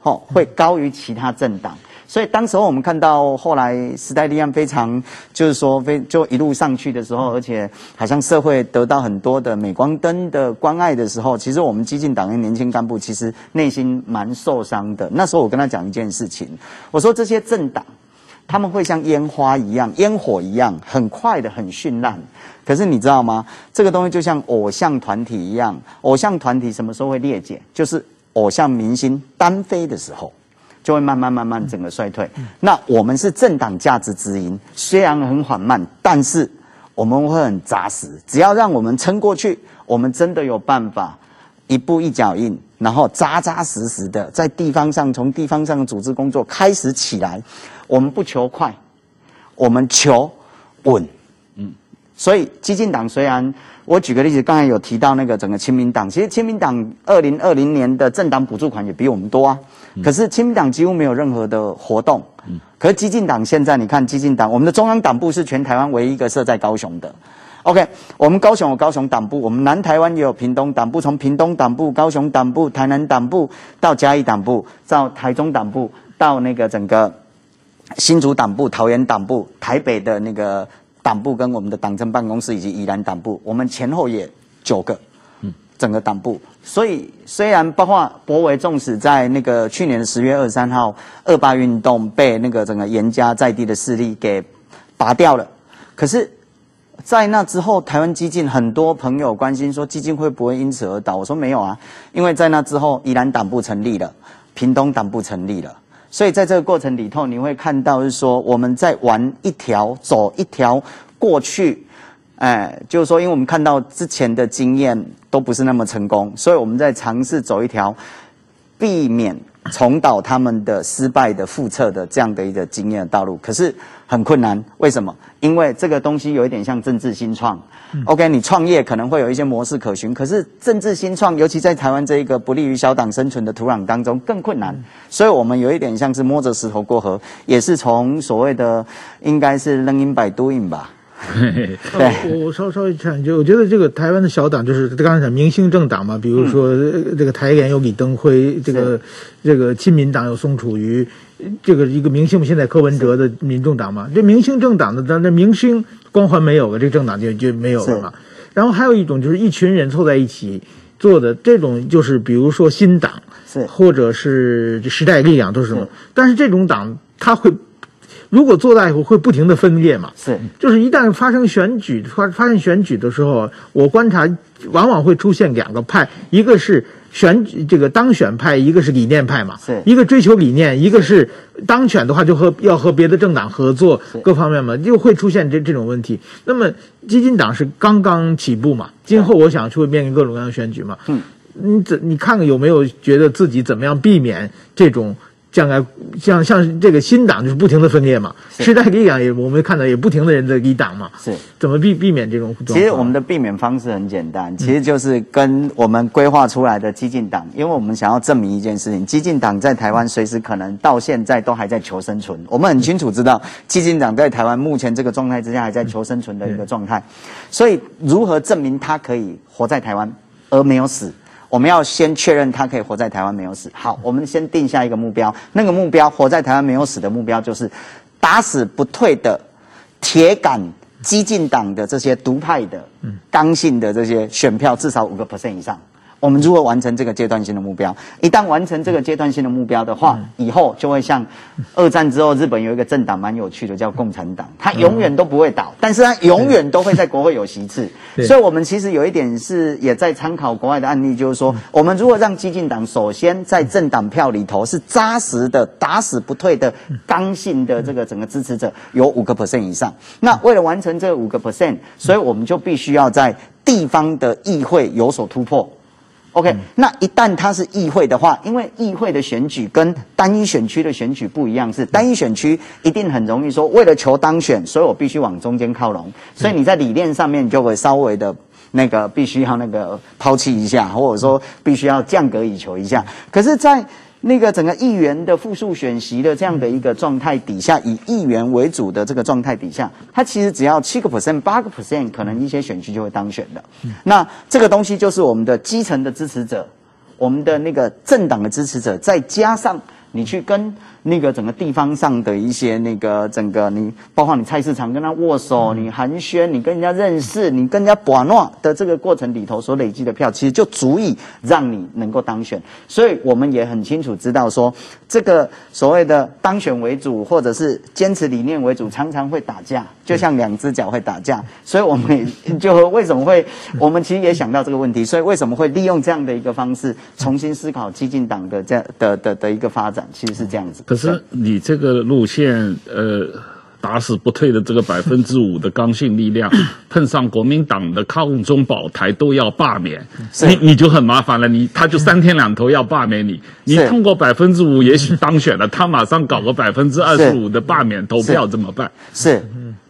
哦，会高于其他政党。所以当时候我们看到后来时代力量非常就是说非就一路上去的时候，而且好像社会得到很多的镁光灯的关爱的时候，其实我们激进党员年轻干部其实内心蛮受伤的。那时候我跟他讲一件事情，我说这些政党他们会像烟花一样、烟火一样，很快的很绚烂。可是你知道吗？这个东西就像偶像团体一样，偶像团体什么时候会裂解？就是偶像明星单飞的时候。就会慢慢慢慢整个衰退。那我们是政党价值直营，虽然很缓慢，但是我们会很扎实。只要让我们撑过去，我们真的有办法一步一脚印，然后扎扎实实的在地方上，从地方上的组织工作开始起来。我们不求快，我们求稳。嗯，所以激进党虽然我举个例子，刚才有提到那个整个亲民党，其实亲民党二零二零年的政党补助款也比我们多啊。可是亲民党几乎没有任何的活动，可是激进党现在你看激进党，我们的中央党部是全台湾唯一一个设在高雄的。OK，我们高雄有高雄党部，我们南台湾也有屏东党部，从屏东党部、高雄党部、台南党部到嘉义党部，到台中党部，到那个整个新竹党部、桃园党部、台北的那个党部跟我们的党政办公室以及宜兰党部，我们前后也九个。整个党部，所以虽然包括柏惟纵使在那个去年的十月二十三号二八运动被那个整个严家在地的势力给拔掉了，可是，在那之后，台湾基进很多朋友关心说基进会不会因此而倒？我说没有啊，因为在那之后，宜兰党部成立了，屏东党部成立了，所以在这个过程里头，你会看到是说我们在玩一条走一条过去。哎，就是说，因为我们看到之前的经验都不是那么成功，所以我们在尝试走一条避免重蹈他们的失败的复测的这样的一个经验的道路。可是很困难，为什么？因为这个东西有一点像政治新创。OK，你创业可能会有一些模式可循，可是政治新创，尤其在台湾这一个不利于小党生存的土壤当中更困难。所以我们有一点像是摸着石头过河，也是从所谓的应该是 learning by doing 吧。对，我我稍稍微讲，就我觉得这个台湾的小党就是刚才讲明星政党嘛，比如说这个台联有李登辉，这个这个亲民党有宋楚瑜，这个一个明星，现在柯文哲的民众党嘛，这明星政党的，但那明星光环没有了，这个政党就就没有了嘛。然后还有一种就是一群人凑在一起做的这种，就是比如说新党，是。或者是时代力量都是什么，但是这种党他会。如果做大以后会不停的分裂嘛？是，就是一旦发生选举发发生选举的时候，我观察往往会出现两个派，一个是选举这个当选派，一个是理念派嘛。是，一个追求理念，一个是当选的话就和要和别的政党合作，各方面嘛，就会出现这这种问题。那么基金党是刚刚起步嘛，今后我想就会面临各种各样的选举嘛。嗯，你怎你看看有没有觉得自己怎么样避免这种？将来像像这个新党就是不停的分裂嘛，时代力量也我们看到也不停的人在离党嘛，是怎么避避免这种？其实我们的避免方式很简单，其实就是跟我们规划出来的激进党，因为我们想要证明一件事情，激进党在台湾随时可能到现在都还在求生存。我们很清楚知道，激进党在台湾目前这个状态之下还在求生存的一个状态，所以如何证明他可以活在台湾而没有死？我们要先确认他可以活在台湾没有死。好，我们先定下一个目标，那个目标活在台湾没有死的目标就是打死不退的铁杆激进党的这些独派的、刚性的这些选票至少五个 percent 以上。我们如何完成这个阶段性的目标？一旦完成这个阶段性的目标的话，以后就会像二战之后日本有一个政党蛮有趣的，叫共产党，它永远都不会倒，但是它永远都会在国会有席次。所以，我们其实有一点是也在参考国外的案例，就是说，我们如果让激进党首先在政党票里头是扎实的、打死不退的、刚性的这个整个支持者有五个 percent 以上，那为了完成这五个 percent，所以我们就必须要在地方的议会有所突破。OK，那一旦它是议会的话，因为议会的选举跟单一选区的选举不一样，是单一选区一定很容易说，为了求当选，所以我必须往中间靠拢，所以你在理念上面就会稍微的那个必须要那个抛弃一下，或者说必须要降格以求一下。可是，在那个整个议员的复数选席的这样的一个状态底下，以议员为主的这个状态底下，它其实只要七个 percent、八个 percent，可能一些选区就会当选的。那这个东西就是我们的基层的支持者，我们的那个政党的支持者，再加上你去跟。那个整个地方上的一些那个整个你，包括你菜市场跟他握手，你寒暄，你跟人家认识，你跟人家把诺的这个过程里头所累积的票，其实就足以让你能够当选。所以我们也很清楚知道说，这个所谓的当选为主，或者是坚持理念为主，常常会打架，就像两只脚会打架。所以我们就为什么会，我们其实也想到这个问题，所以为什么会利用这样的一个方式重新思考激进党的这样的的的一个发展，其实是这样子。可你这个路线，呃，打死不退的这个百分之五的刚性力量，碰上国民党的抗中保台都要罢免，你你就很麻烦了。你他就三天两头要罢免你，你通过百分之五也许当选了，他马上搞个百分之二十五的罢免投票怎么办？是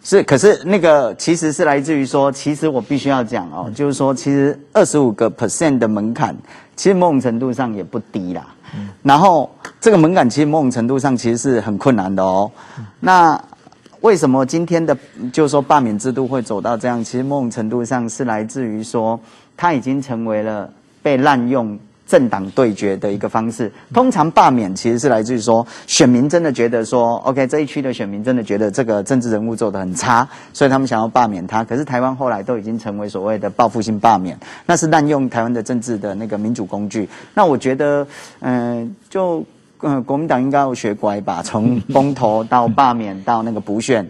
是，可是那个其实是来自于说，其实我必须要讲哦，就是说，其实二十五个 percent 的门槛，其实某种程度上也不低啦。然后这个门槛其实某种程度上其实是很困难的哦。那为什么今天的就是说罢免制度会走到这样？其实某种程度上是来自于说，它已经成为了被滥用。政党对决的一个方式，通常罢免其实是来自于说，选民真的觉得说，OK 这一区的选民真的觉得这个政治人物做得很差，所以他们想要罢免他。可是台湾后来都已经成为所谓的报复性罢免，那是滥用台湾的政治的那个民主工具。那我觉得，嗯、就嗯、呃，国民党应该要学乖吧，从公投到罢免到那个补选。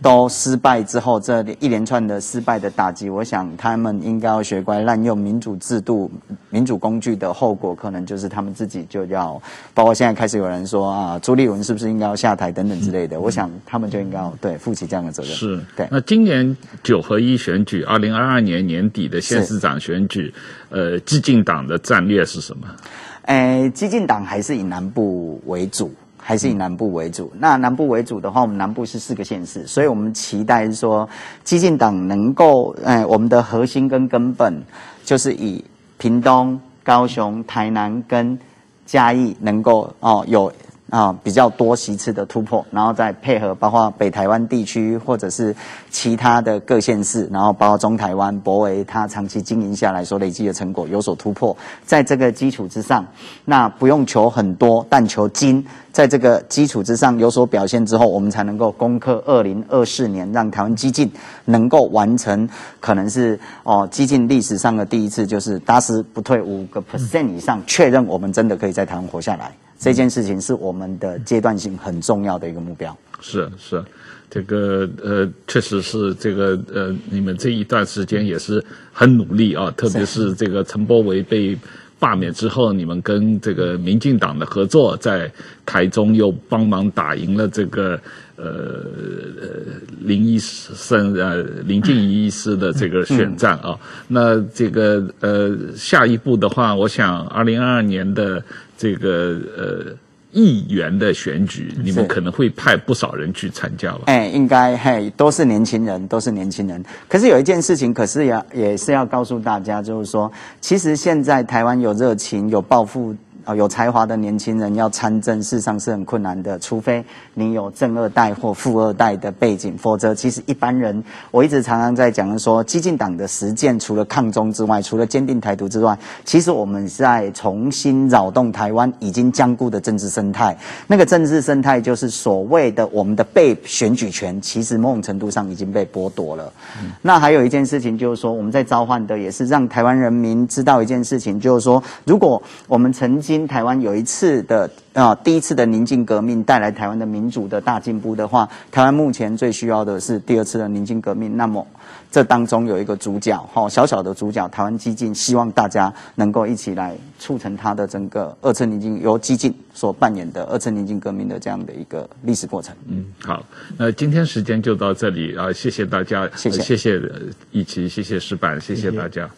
都失败之后，这一连串的失败的打击，我想他们应该要学乖，滥用民主制度、民主工具的后果，可能就是他们自己就要，包括现在开始有人说啊，朱立文是不是应该要下台等等之类的，我想他们就应该要对负起这样的责任。是，对。那今年九合一选举，二零二二年年底的县市长选举，呃，激进党的战略是什么？诶，激进党还是以南部为主。还是以南部为主。那南部为主的话，我们南部是四个县市，所以我们期待是说，激进党能够，哎，我们的核心跟根本就是以屏东、高雄、台南跟嘉义能够哦有。啊，比较多席次的突破，然后再配合包括北台湾地区或者是其他的各县市，然后包括中台湾、博为，他长期经营下来所累积的成果有所突破，在这个基础之上，那不用求很多，但求精，在这个基础之上有所表现之后，我们才能够攻克二零二四年，让台湾激进能够完成，可能是哦激进历史上的第一次，就是打死不退五个 percent 以上，确认我们真的可以在台湾活下来。这件事情是我们的阶段性很重要的一个目标。是是，这个呃，确实是这个呃，你们这一段时间也是很努力啊，特别是这个陈柏惟被罢免之后，你们跟这个民进党的合作，在台中又帮忙打赢了这个呃林医生呃林静怡医师的这个选战啊。嗯、那这个呃下一步的话，我想二零二二年的。这个呃议员的选举，你们可能会派不少人去参加吧？哎，应该嘿，都是年轻人，都是年轻人。可是有一件事情，可是也也是要告诉大家，就是说，其实现在台湾有热情、有抱负。有才华的年轻人要参政，事实上是很困难的，除非你有正二代或富二代的背景，否则其实一般人，我一直常常在讲说，激进党的实践除了抗中之外，除了坚定台独之外，其实我们在重新扰动台湾已经僵固的政治生态。那个政治生态就是所谓的我们的被选举权，其实某种程度上已经被剥夺了。嗯、那还有一件事情就是说，我们在召唤的也是让台湾人民知道一件事情，就是说，如果我们曾经台湾有一次的啊，第一次的宁静革命带来台湾的民主的大进步的话，台湾目前最需要的是第二次的宁静革命。那么这当中有一个主角，哈，小小的主角，台湾激进，希望大家能够一起来促成它的整个二次宁静，由激进所扮演的二次宁静革命的这样的一个历史过程。嗯，好，那今天时间就到这里啊，谢谢大家，谢谢，谢谢一起，谢谢石板，谢谢大家。谢谢